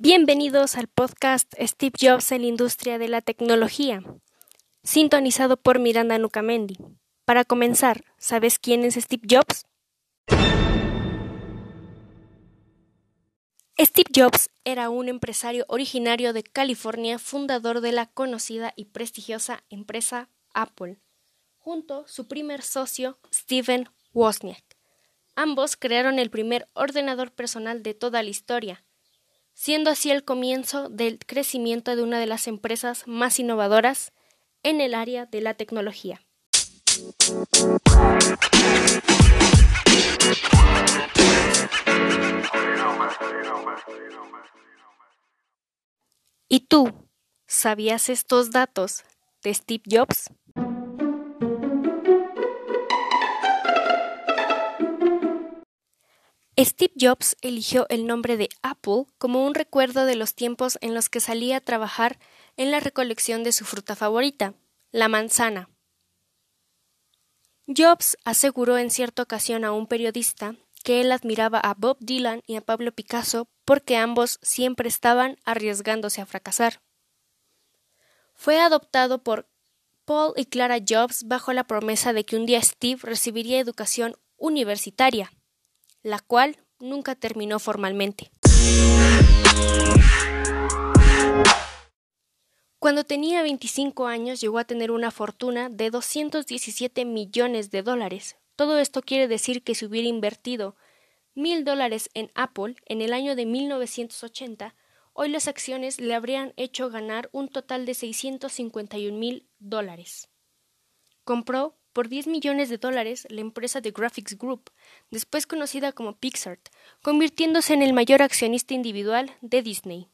Bienvenidos al podcast Steve Jobs en la industria de la tecnología, sintonizado por Miranda Nucamendi. Para comenzar, ¿sabes quién es Steve Jobs? Steve Jobs era un empresario originario de California, fundador de la conocida y prestigiosa empresa Apple, junto a su primer socio, Steven Wozniak. Ambos crearon el primer ordenador personal de toda la historia, siendo así el comienzo del crecimiento de una de las empresas más innovadoras en el área de la tecnología. ¿Y tú sabías estos datos de Steve Jobs? Steve Jobs eligió el nombre de Apple como un recuerdo de los tiempos en los que salía a trabajar en la recolección de su fruta favorita, la manzana. Jobs aseguró en cierta ocasión a un periodista que él admiraba a Bob Dylan y a Pablo Picasso porque ambos siempre estaban arriesgándose a fracasar. Fue adoptado por Paul y Clara Jobs bajo la promesa de que un día Steve recibiría educación universitaria la cual nunca terminó formalmente. Cuando tenía 25 años llegó a tener una fortuna de 217 millones de dólares. Todo esto quiere decir que si hubiera invertido mil dólares en Apple en el año de 1980, hoy las acciones le habrían hecho ganar un total de 651 mil dólares. Compró por 10 millones de dólares la empresa de Graphics Group, después conocida como Pixar, convirtiéndose en el mayor accionista individual de Disney.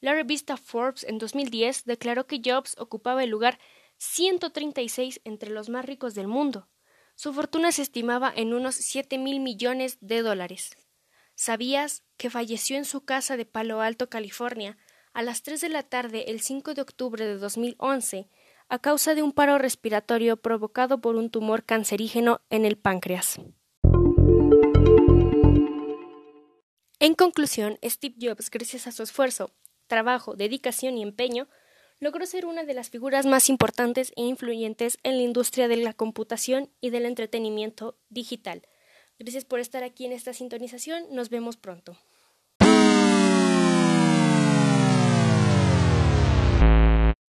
La revista Forbes en 2010 declaró que Jobs ocupaba el lugar 136 entre los más ricos del mundo. Su fortuna se estimaba en unos 7 mil millones de dólares. ¿Sabías que falleció en su casa de Palo Alto, California, a las 3 de la tarde el 5 de octubre de 2011 a causa de un paro respiratorio provocado por un tumor cancerígeno en el páncreas. En conclusión, Steve Jobs, gracias a su esfuerzo, trabajo, dedicación y empeño, logró ser una de las figuras más importantes e influyentes en la industria de la computación y del entretenimiento digital. Gracias por estar aquí en esta sintonización. Nos vemos pronto.